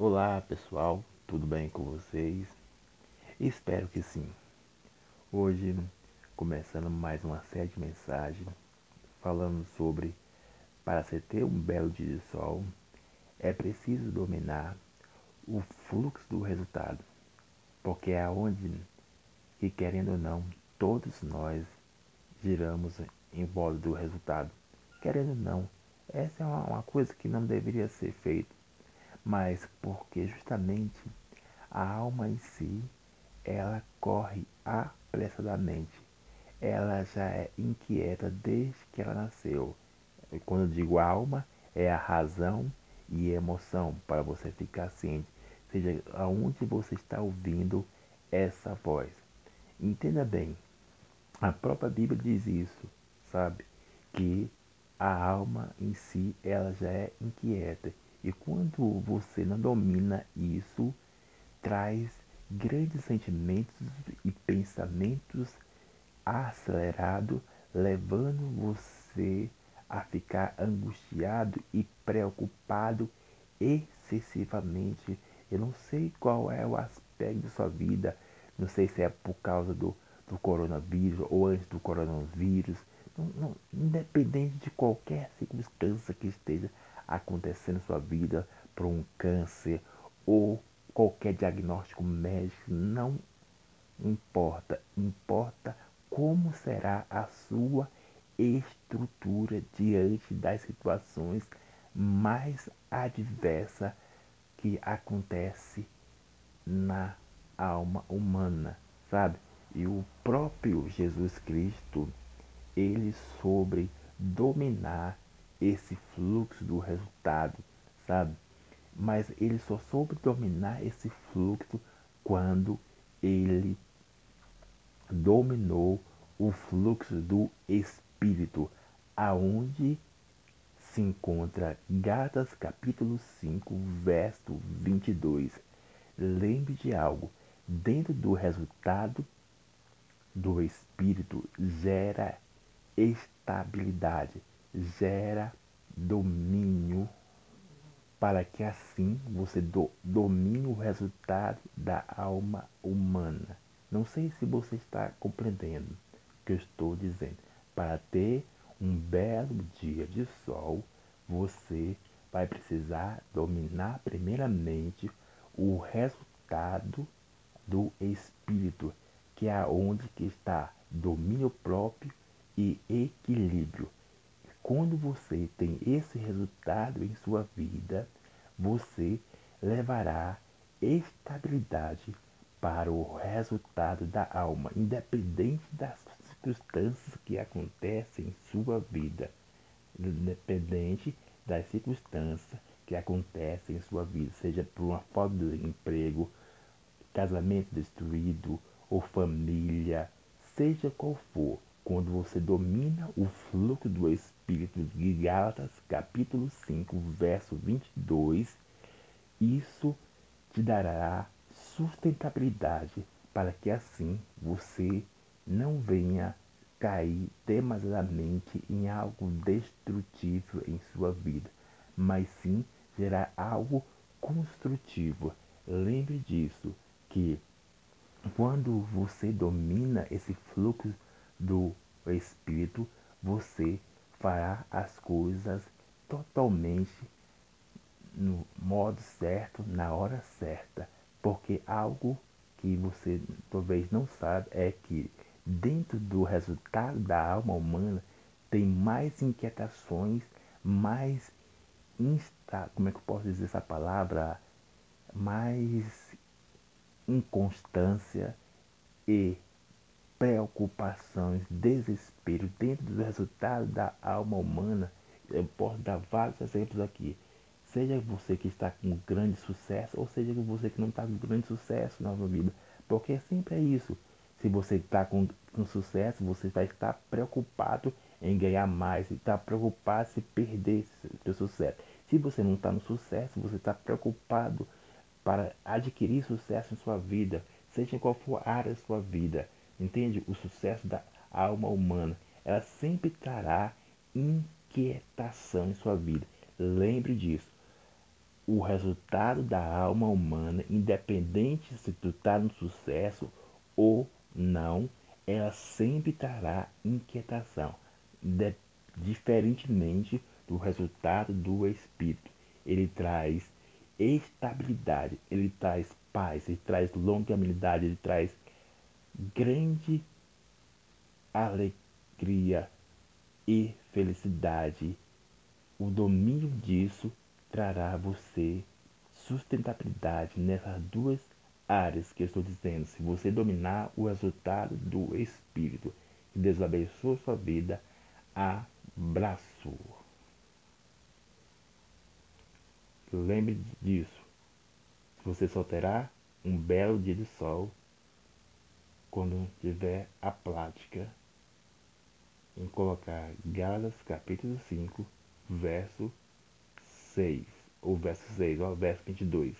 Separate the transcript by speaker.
Speaker 1: Olá pessoal, tudo bem com vocês? Espero que sim. Hoje, começando mais uma série de mensagens falando sobre para se ter um belo dia de sol, é preciso dominar o fluxo do resultado, porque é aonde, que querendo ou não, todos nós giramos em volta do resultado. Querendo ou não, essa é uma coisa que não deveria ser feita mas porque justamente a alma em si, ela corre apressadamente. Ela já é inquieta desde que ela nasceu. Quando eu digo alma, é a razão e emoção para você ficar ciente, seja aonde você está ouvindo essa voz. Entenda bem, a própria Bíblia diz isso, sabe? Que a alma em si, ela já é inquieta e quando você não domina isso, traz grandes sentimentos e pensamentos acelerados, levando você a ficar angustiado e preocupado excessivamente. Eu não sei qual é o aspecto da sua vida, não sei se é por causa do, do coronavírus ou antes do coronavírus, não, não, independente de qualquer circunstância que esteja acontecendo na sua vida por um câncer ou qualquer diagnóstico médico, não importa. Importa como será a sua estrutura diante das situações mais adversas que acontece na alma humana, sabe? E o próprio Jesus Cristo, ele sobre dominar esse fluxo do resultado, sabe? Mas ele só soube dominar esse fluxo quando ele dominou o fluxo do espírito, aonde se encontra Gálatas capítulo 5, verso 22. Lembre de algo, dentro do resultado do espírito gera estabilidade, gera domínio para que assim você do, domine o resultado da alma humana. Não sei se você está compreendendo o que eu estou dizendo. Para ter um belo dia de sol, você vai precisar dominar primeiramente o resultado do espírito, que é onde que está domínio próprio e equilíbrio. Quando você tem esse resultado em sua vida, você levará estabilidade para o resultado da alma, independente das circunstâncias que acontecem em sua vida, independente das circunstâncias que acontecem em sua vida, seja por uma falta de emprego, casamento destruído ou família, seja qual for, quando você domina o fluxo do Espírito de Gálatas, capítulo 5, verso 22, isso te dará sustentabilidade para que assim você não venha cair demasiadamente em algo destrutivo em sua vida, mas sim gerar algo construtivo. Lembre disso, que quando você domina esse fluxo do Espírito, você fará as coisas totalmente no modo certo, na hora certa. Porque algo que você talvez não sabe é que dentro do resultado da alma humana tem mais inquietações, mais insta, como é que eu posso dizer essa palavra? Mais inconstância e preocupações, desespero dentro do resultado da alma humana. Eu posso dar vários exemplos aqui. Seja você que está com grande sucesso, ou seja você que não está com grande sucesso na sua vida. Porque sempre é isso. Se você está com, com sucesso, você vai estar preocupado em ganhar mais, está preocupado se perder seu sucesso. Se você não está no sucesso, você está preocupado para adquirir sucesso em sua vida, seja qual for a área da sua vida. Entende? O sucesso da alma humana. Ela sempre trará inquietação em sua vida. Lembre disso. o resultado da alma humana, independente se tu tá no sucesso ou não, ela sempre trará inquietação, de, diferentemente do resultado do espírito. Ele traz estabilidade, ele traz paz, ele traz longanimidade, ele traz grande alegria e felicidade. O domínio disso trará a você sustentabilidade nessas duas áreas que eu estou dizendo. Se você dominar o resultado do Espírito, que Deus abençoe sua vida. Abraço. Lembre disso. Você só terá um belo dia de sol quando tiver a prática em colocar Gálatas capítulo 5, verso 6, ou verso 6, ou verso 22.